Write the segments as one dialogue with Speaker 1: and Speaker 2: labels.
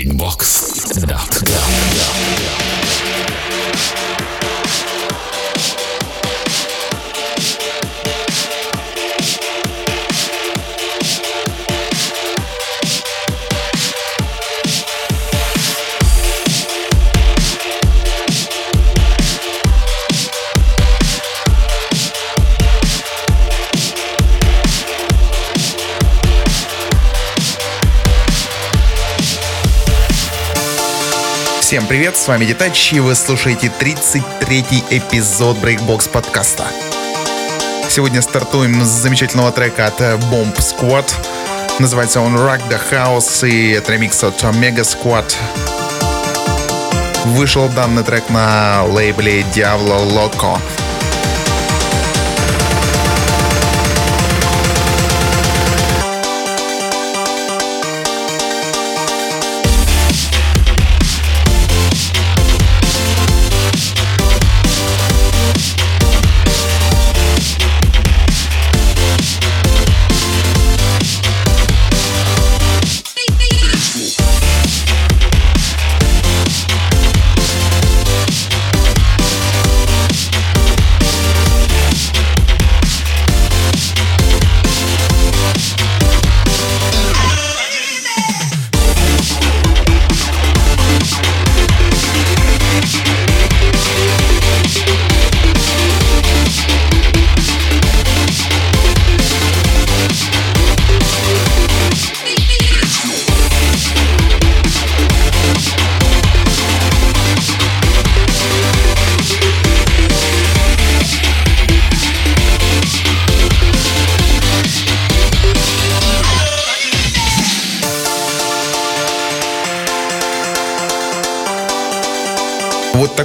Speaker 1: Всем привет, с вами Детач, и вы слушаете 33-й эпизод Breakbox подкаста. Сегодня стартуем с замечательного трека от Bomb Squad. Называется он Rock the House, и это ремикс от Mega Squad. Вышел данный трек на лейбле Diablo Loco.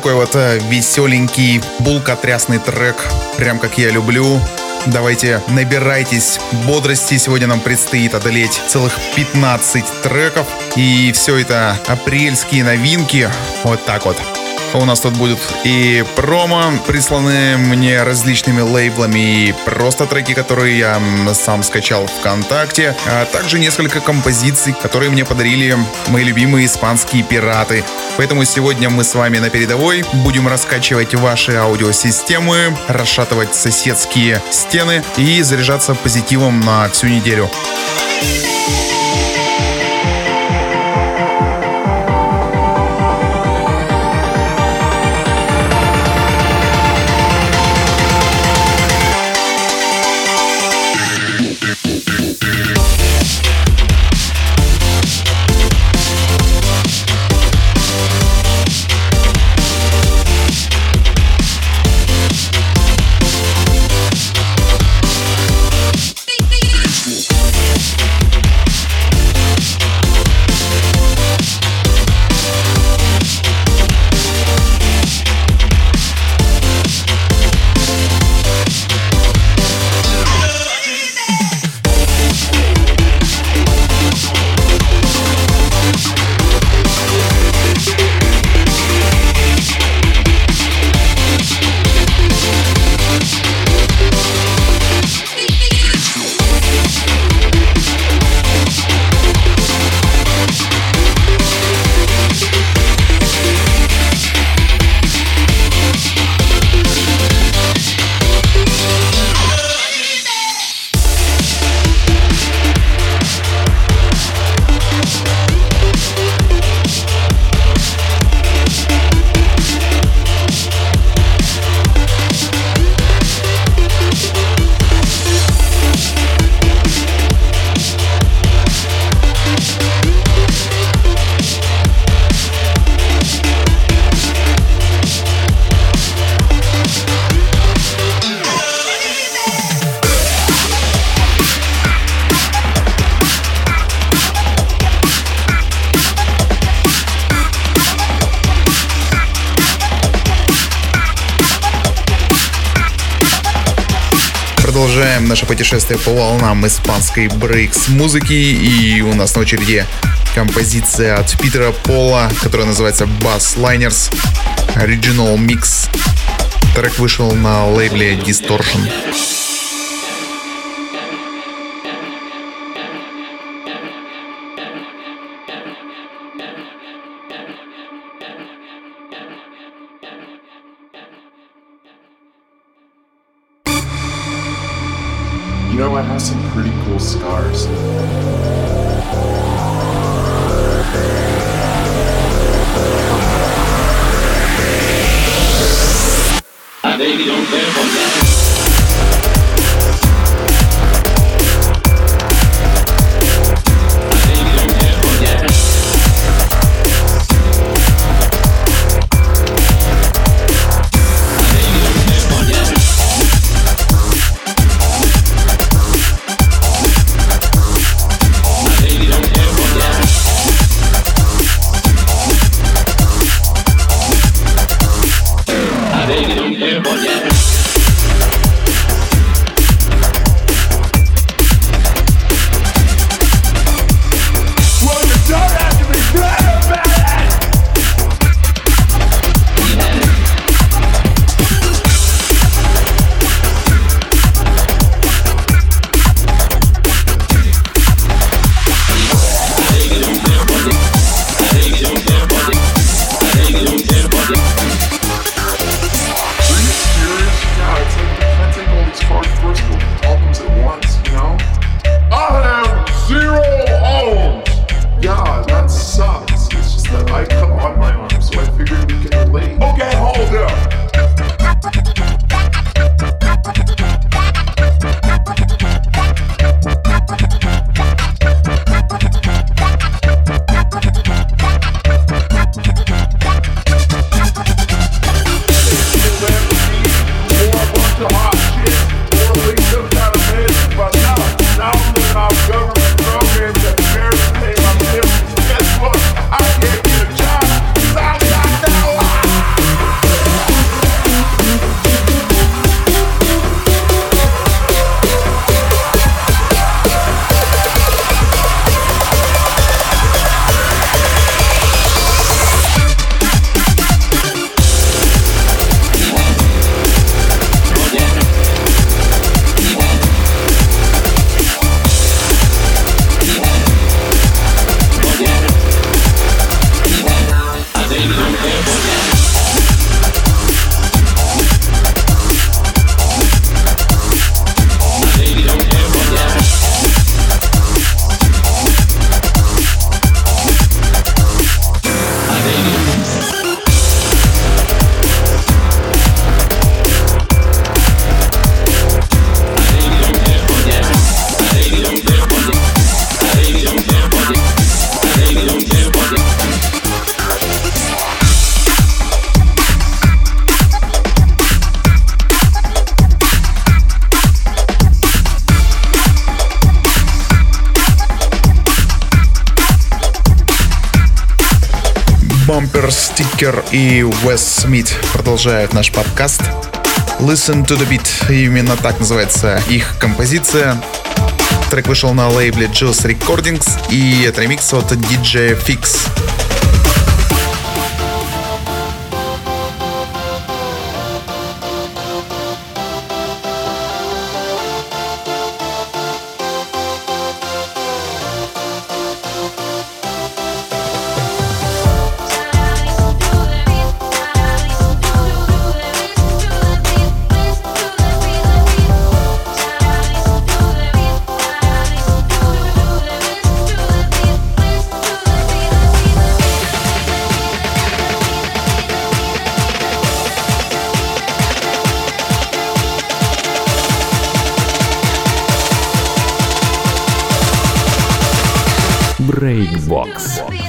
Speaker 1: Такой вот э, веселенький, булкотрясный трек, прям как я люблю. Давайте набирайтесь бодрости. Сегодня нам предстоит одолеть целых 15 треков. И все это апрельские новинки. Вот так вот. У нас тут будут и промо, присланные мне различными лейблами, и просто треки, которые я сам скачал ВКонтакте, а также несколько композиций, которые мне подарили мои любимые испанские пираты. Поэтому сегодня мы с вами на передовой будем раскачивать ваши аудиосистемы, расшатывать соседские стены и заряжаться позитивом на всю неделю. Наше путешествие по волнам испанской брейкс музыки. И у нас на очереди композиция от Питера Пола, которая называется Bass Liners Original Mix. Трек вышел на лейбле Distortion.
Speaker 2: Стикер и Уэс Смит продолжают наш подкаст. Listen to the Beat. Именно так называется их композиция. Трек вышел на лейбле Juice Recordings и это ремикс от DJ Fix.
Speaker 1: Breakbox.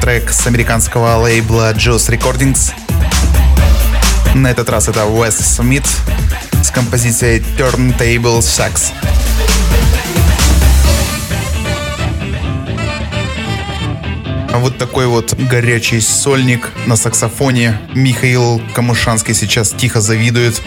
Speaker 1: Трек с американского лейбла Juice Recordings. На этот раз это Уэс Смит с композицией Turntable Sex. А вот такой вот горячий сольник на саксофоне. Михаил Камушанский сейчас тихо завидует.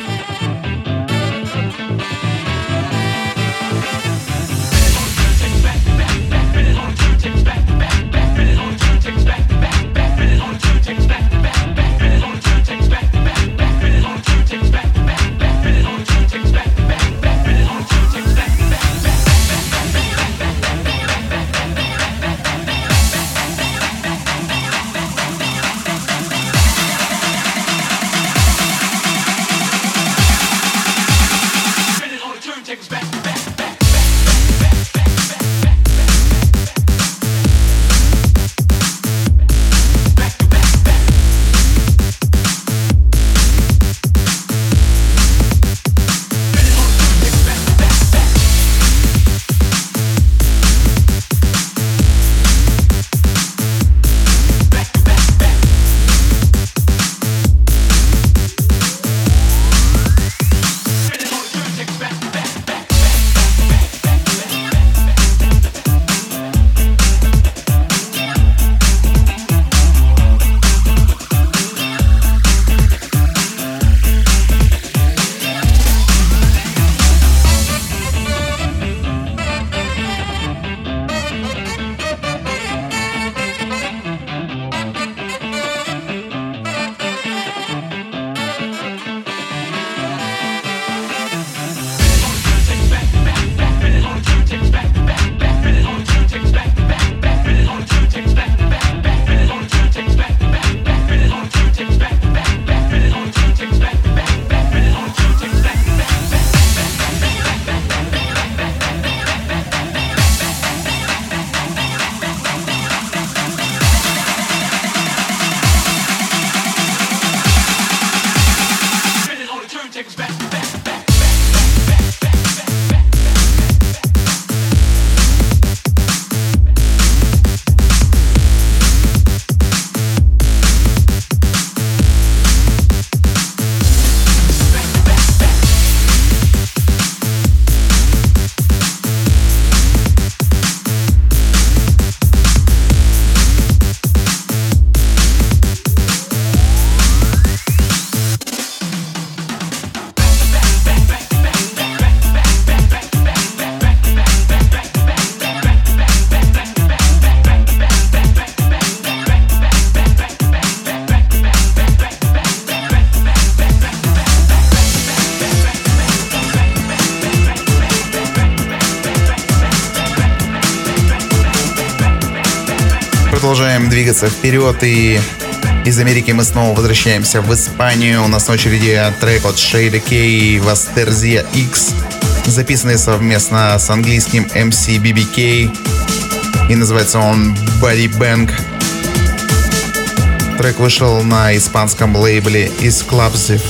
Speaker 1: Двигаться вперед и из Америки мы снова возвращаемся в Испанию. У нас на очереди трек от Шейда Кей и Вастерзия X, записанный совместно с английским MC BBK. И называется он Body Bang. Трек вышел на испанском лейбле Exclusive.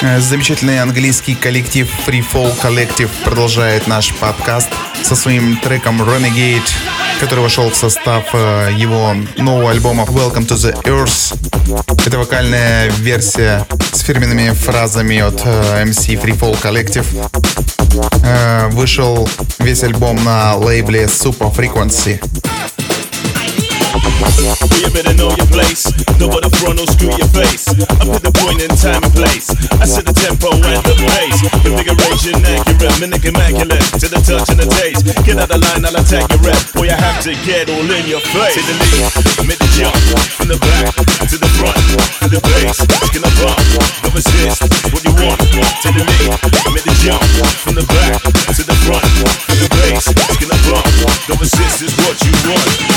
Speaker 1: Замечательный английский коллектив Free Fall Collective продолжает наш подкаст со своим треком Renegade, который вошел в состав э, его нового альбома Welcome to the Earth. Это вокальная версия с фирменными фразами от э, MC Free Fall Collective. Вышел весь альбом на лейбле Super Frequency.
Speaker 3: You better know your place. The front, no screw your face. I put the point in time and place. I set the tempo and the pace. Configuration accurate, mimic immaculate. To the touch and the taste. Get out the line, I'll attack your rep. Boy, I have to get all in your face. To the lead, make the jump. From the back to the front, to the base. Skin the bump, no resist. What you want? To the lead, make the jump. From the back to the front, to the base. Skin the bump, no resist is what you want.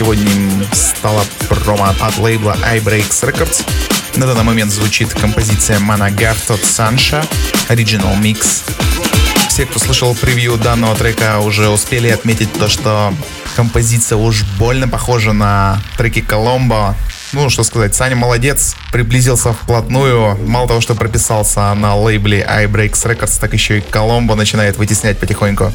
Speaker 1: Сегодня стала промо от лейбла iBreaks Records. На данный момент звучит композиция Managaft от Санша, Original Mix. Все, кто слышал превью данного трека, уже успели отметить то, что композиция уж больно похожа на треки Коломбо. Ну, что сказать, Саня молодец, приблизился вплотную. Мало того, что прописался на лейбле iBreaks Records, так еще и Коломбо начинает вытеснять потихоньку.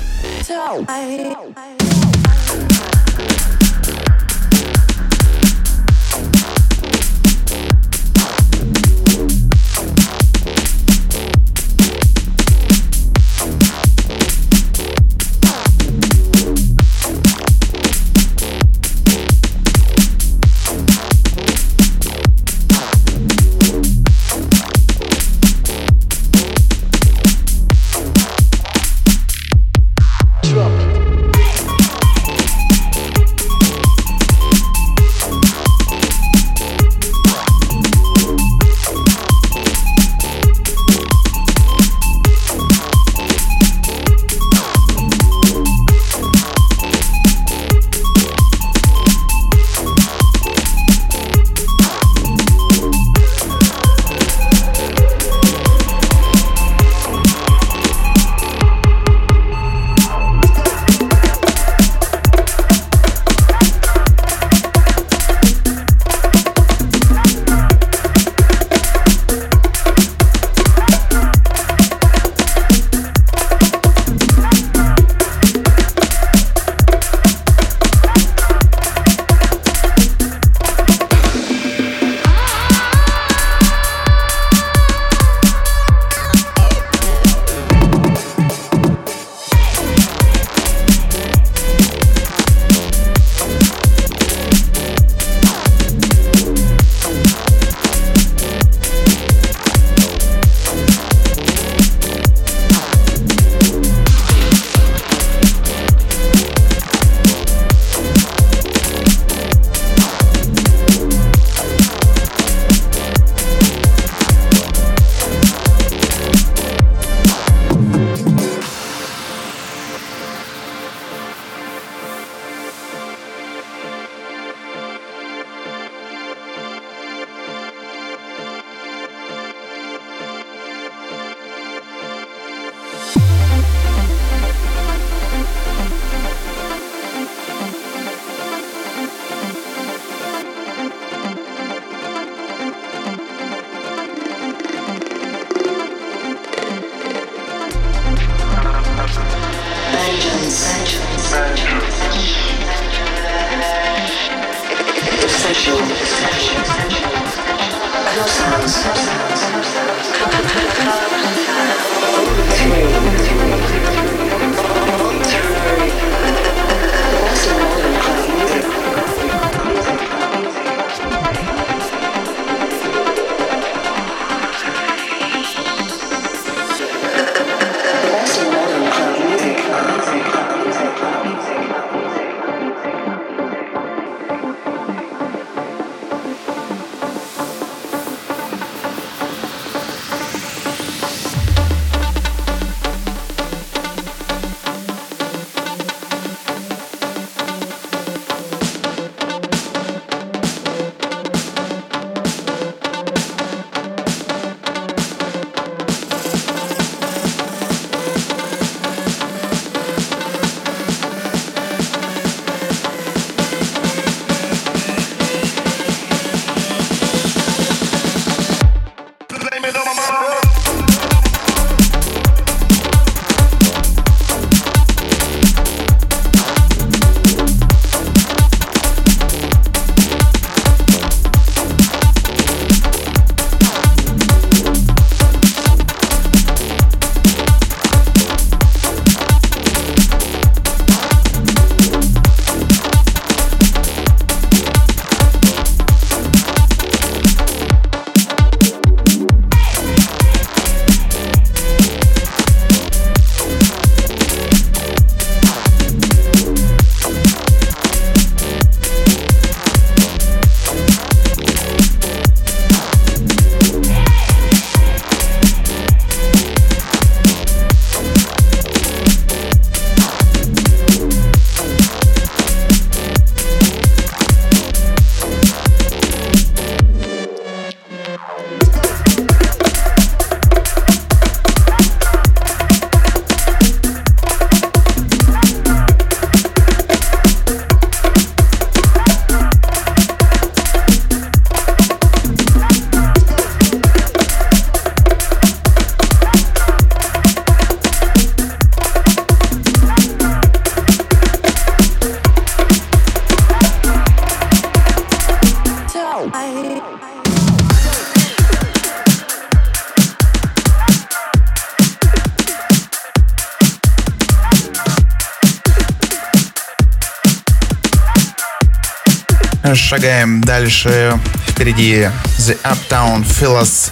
Speaker 4: Шагаем дальше. Впереди The Uptown Phyllis.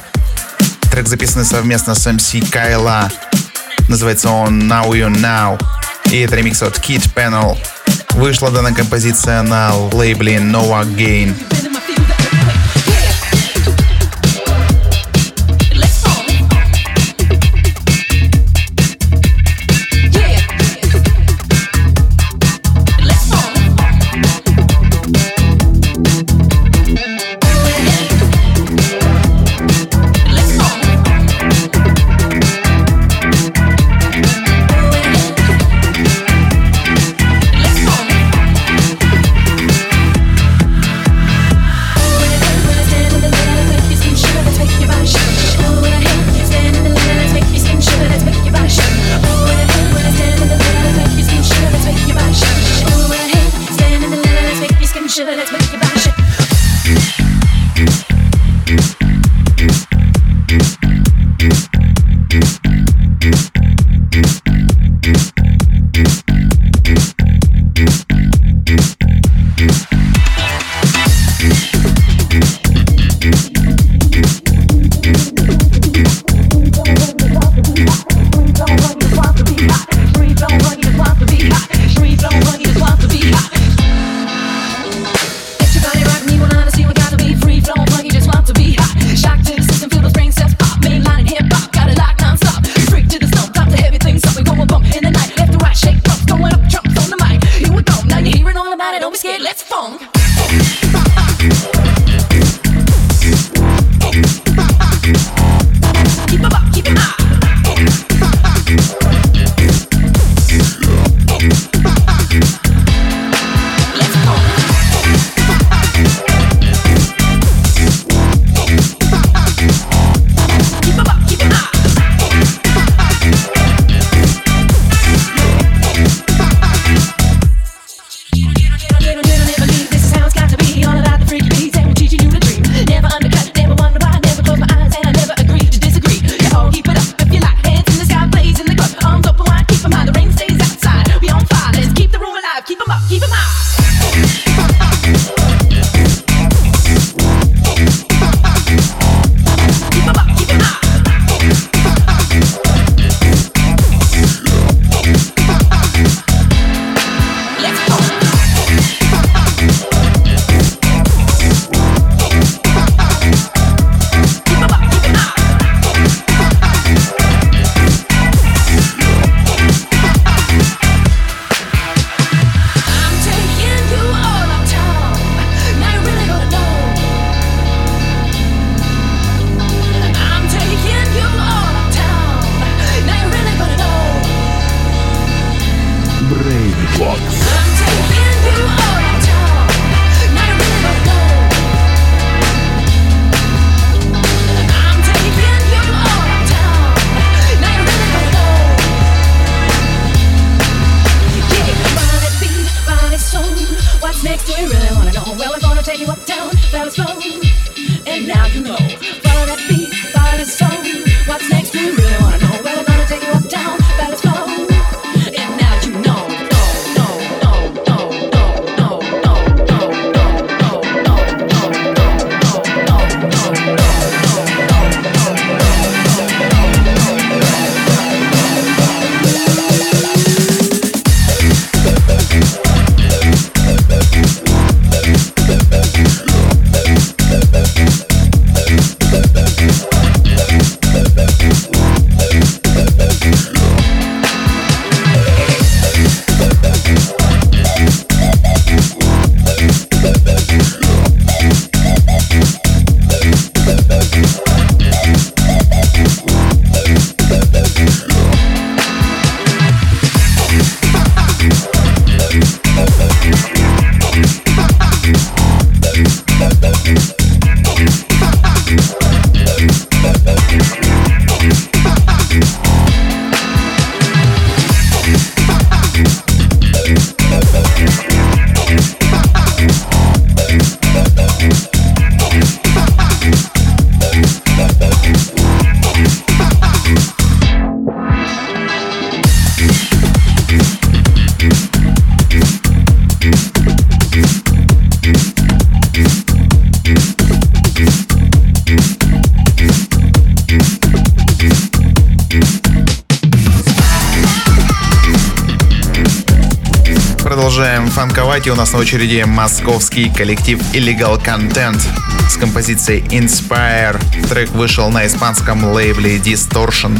Speaker 4: Трек записанный совместно с MC Кайла. Называется он Now You Now. И это ремикс от Kid Panel. Вышла данная композиция на лейбле Nova Gain.
Speaker 1: it, don't be scared, let's funk. and now you know. И у нас на очереди московский коллектив Illegal Content с композицией Inspire. Трек вышел на испанском лейбле Distortion.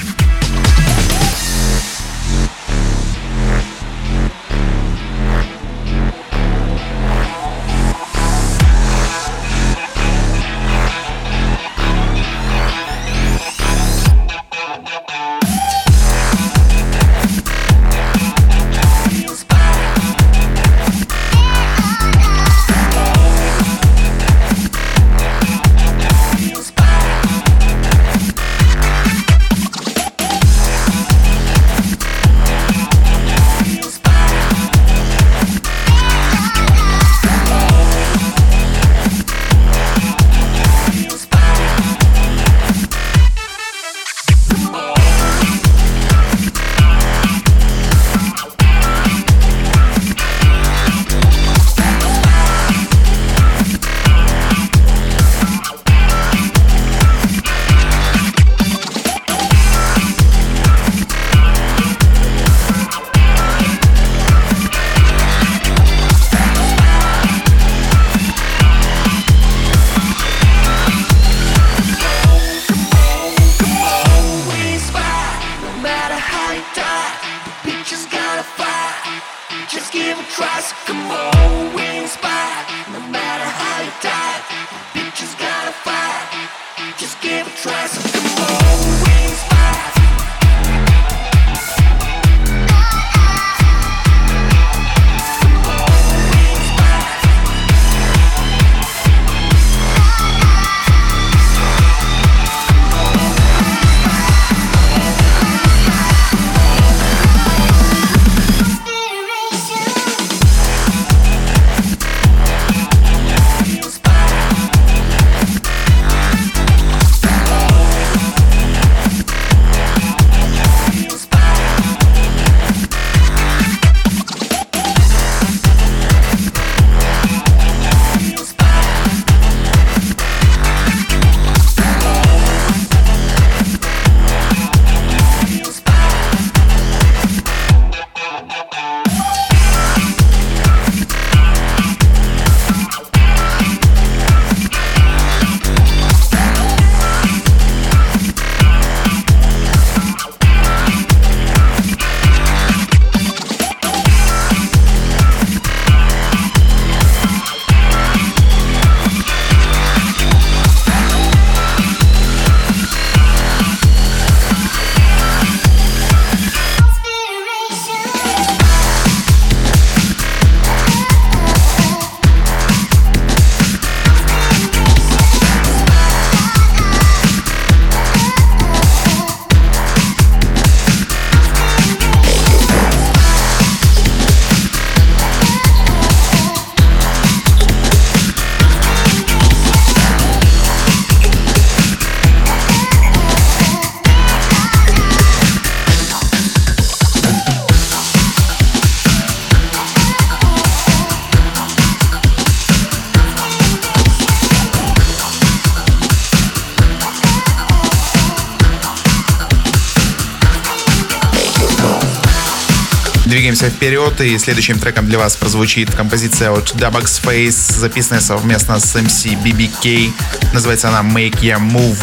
Speaker 1: Двигаемся вперед, и следующим треком для вас прозвучит композиция от Dubox Face, записанная совместно с MC BBK. Называется она Make Your Move.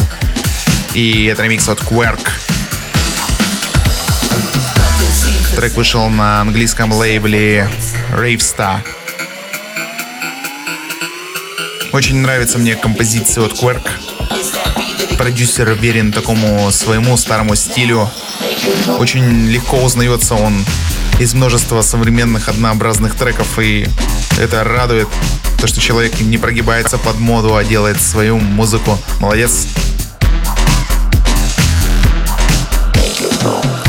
Speaker 1: И это ремикс от Quirk. Трек вышел на английском лейбле Ravestar. Очень нравится мне композиция от Quirk. Продюсер верен такому своему старому стилю. Очень легко узнается он из множества современных однообразных треков, и это радует, то, что человек не прогибается под моду, а делает свою музыку. Молодец.
Speaker 2: вот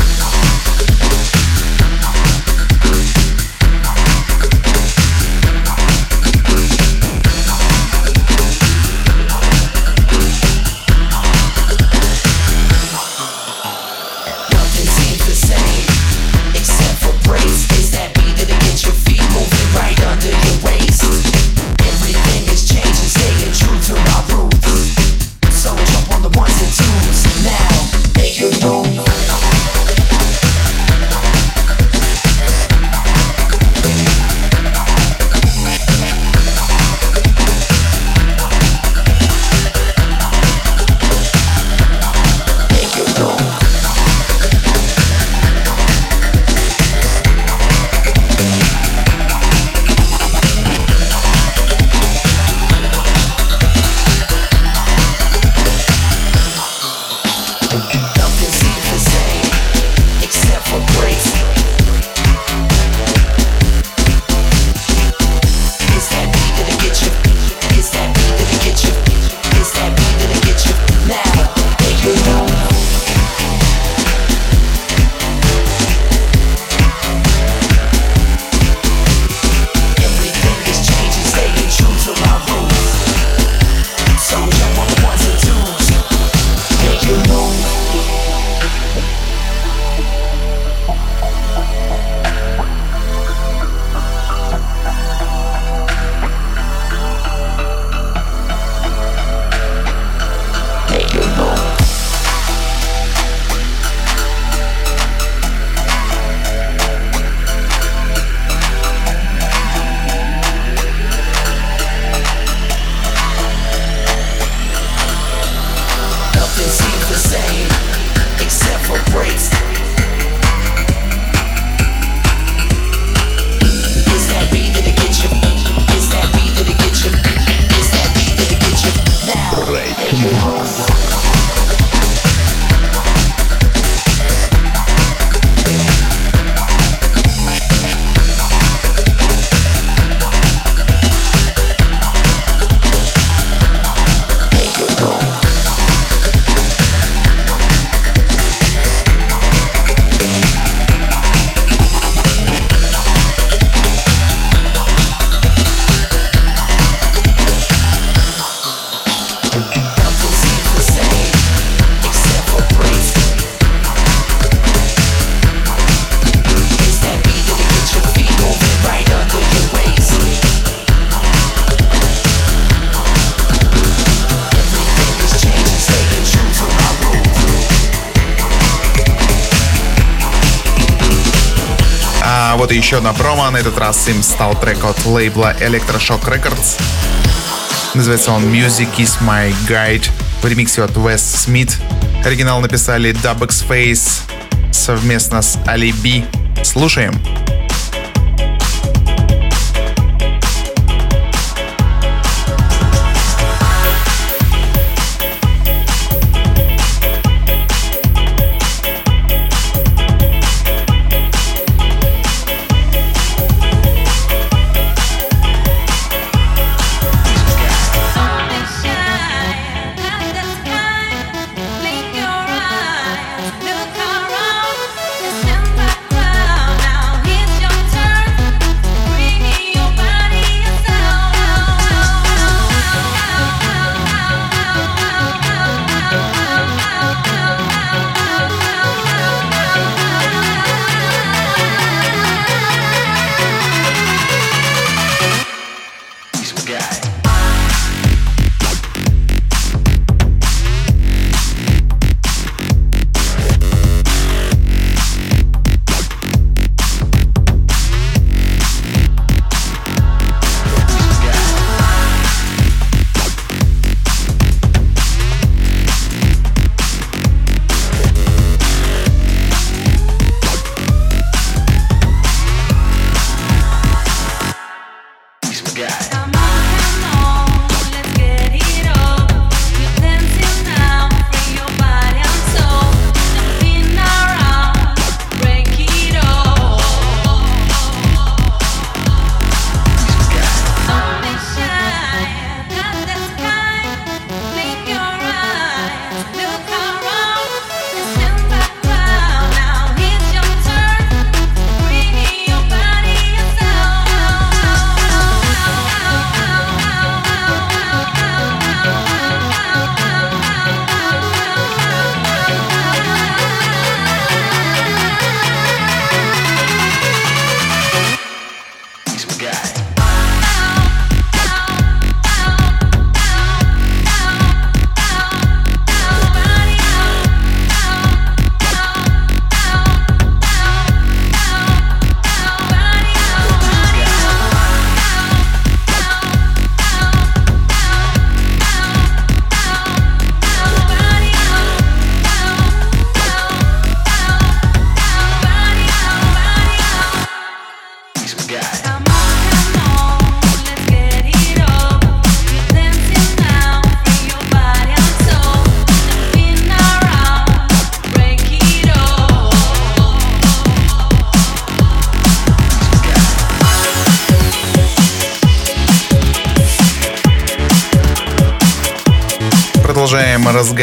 Speaker 2: и еще одна промо. На этот раз им стал трек от лейбла Electroshock Records. Называется он Music is my guide в ремиксе от Wes Smith. Оригинал написали Dubx Face совместно с Ali B. Слушаем. продолжаем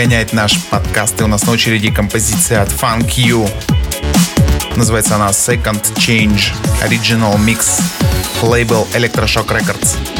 Speaker 2: разгонять наш подкаст. И у нас на очереди композиция от Funk You. Называется она Second Change Original Mix. Лейбл Electroshock Records.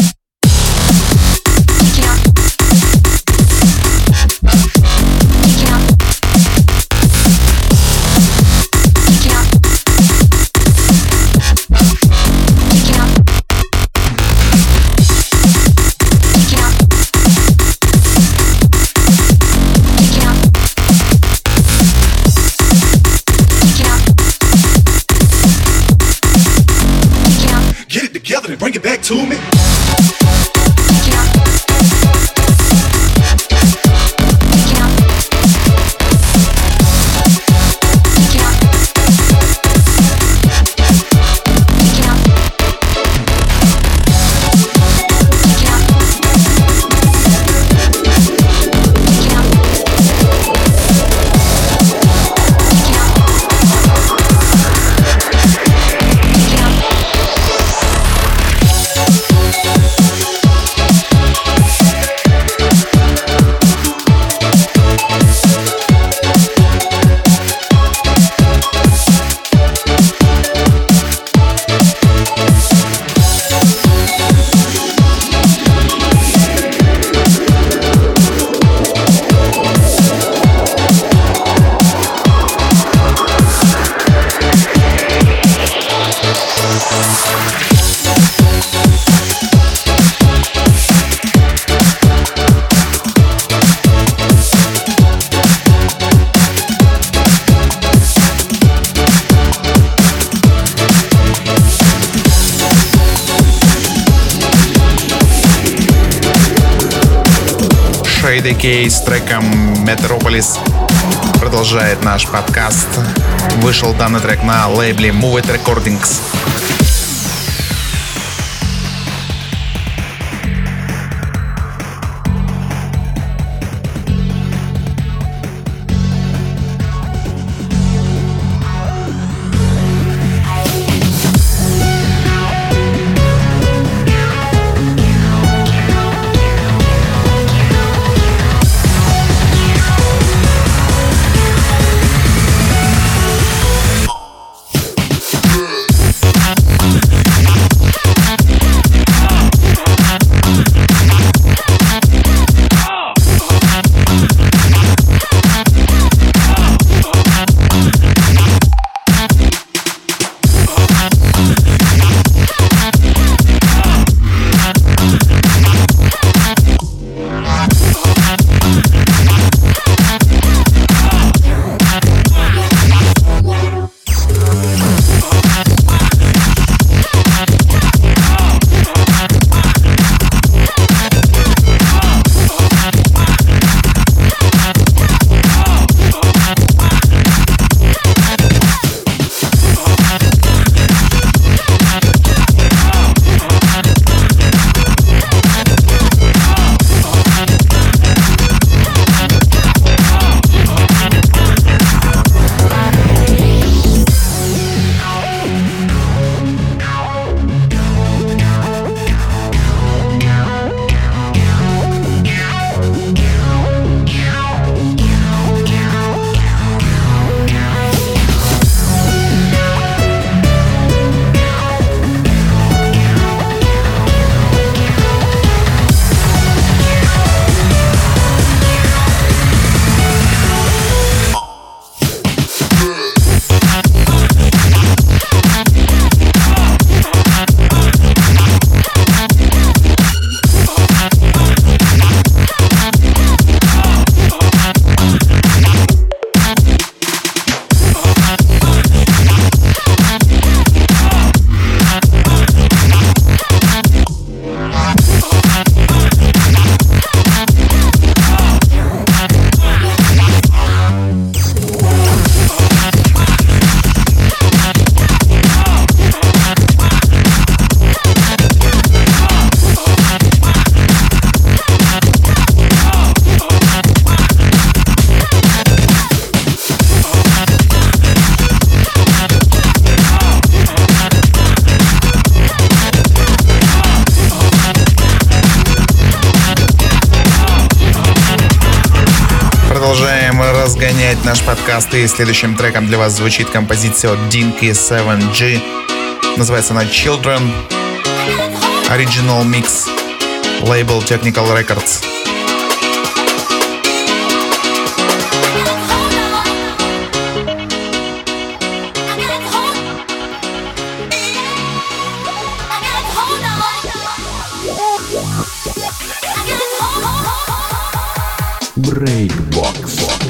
Speaker 5: to me.
Speaker 1: Кей с треком Metropolis продолжает наш подкаст. Вышел данный трек на лейбле Move It Recordings.
Speaker 6: Разгонять наш подкаст. И следующим треком для вас звучит композиция от Dinky 7G. Называется она Children. Original Mix. Лейбл Technical Records.
Speaker 7: Breakbox.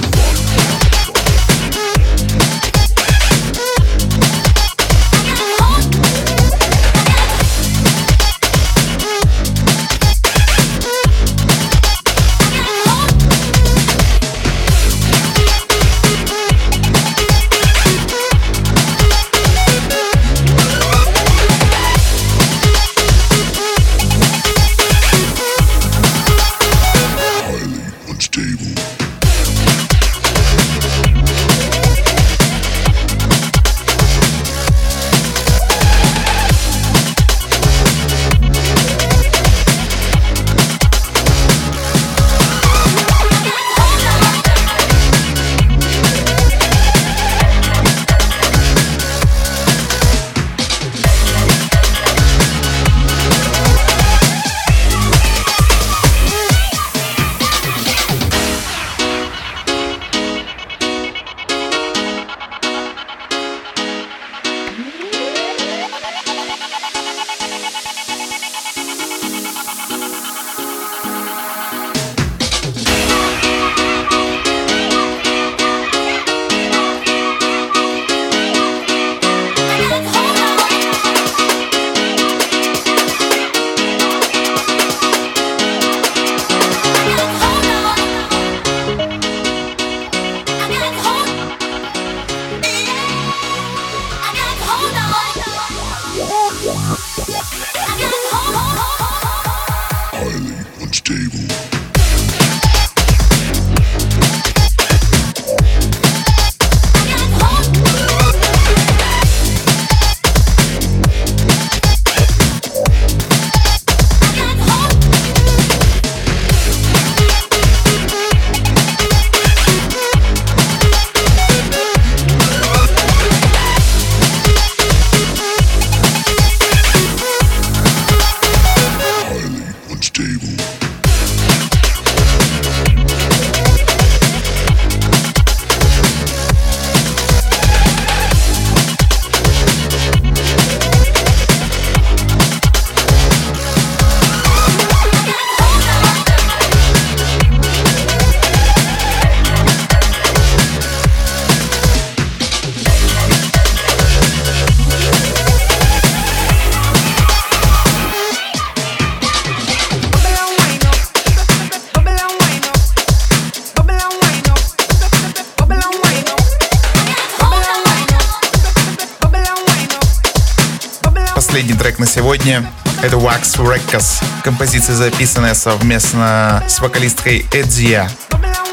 Speaker 6: Сегодня. Это Wax Records. Композиция, записанная совместно с вокалисткой Эдзия.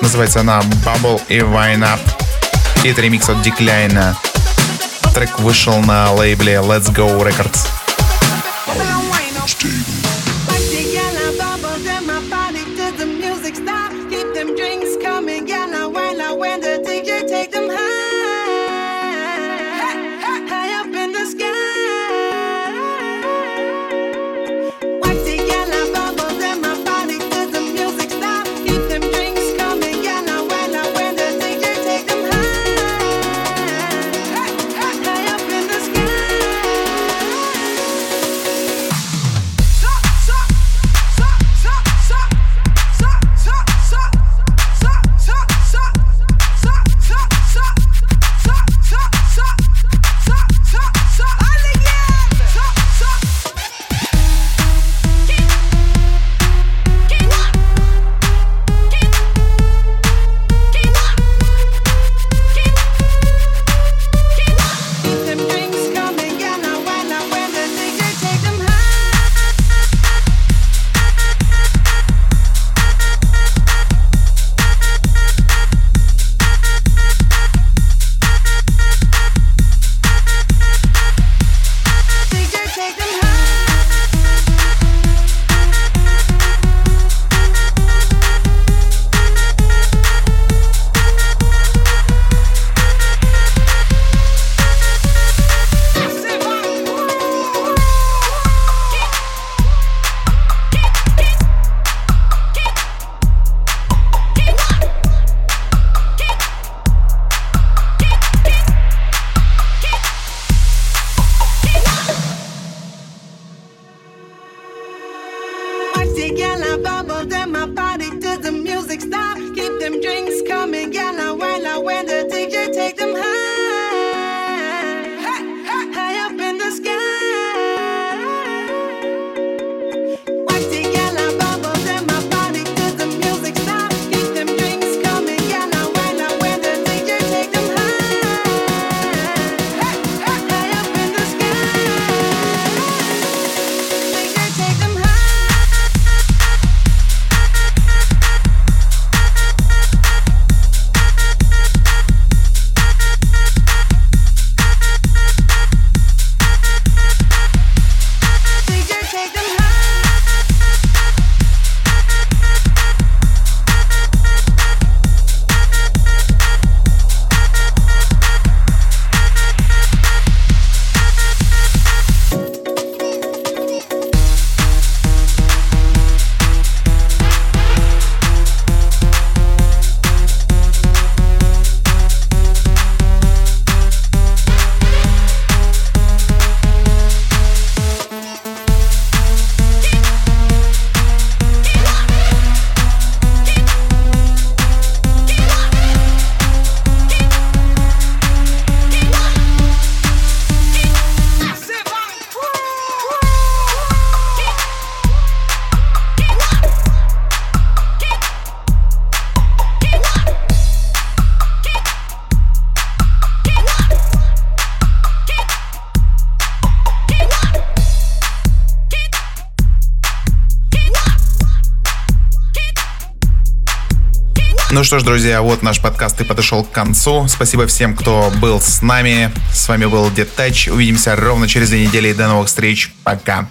Speaker 6: Называется она Bubble и Wine Up. И это ремикс от Диклайна. Трек вышел на лейбле Let's Go Records.
Speaker 1: Что ж, друзья, вот наш подкаст и подошел к концу. Спасибо всем, кто был с нами. С вами был Детач. Увидимся ровно через две недели. До новых встреч. Пока.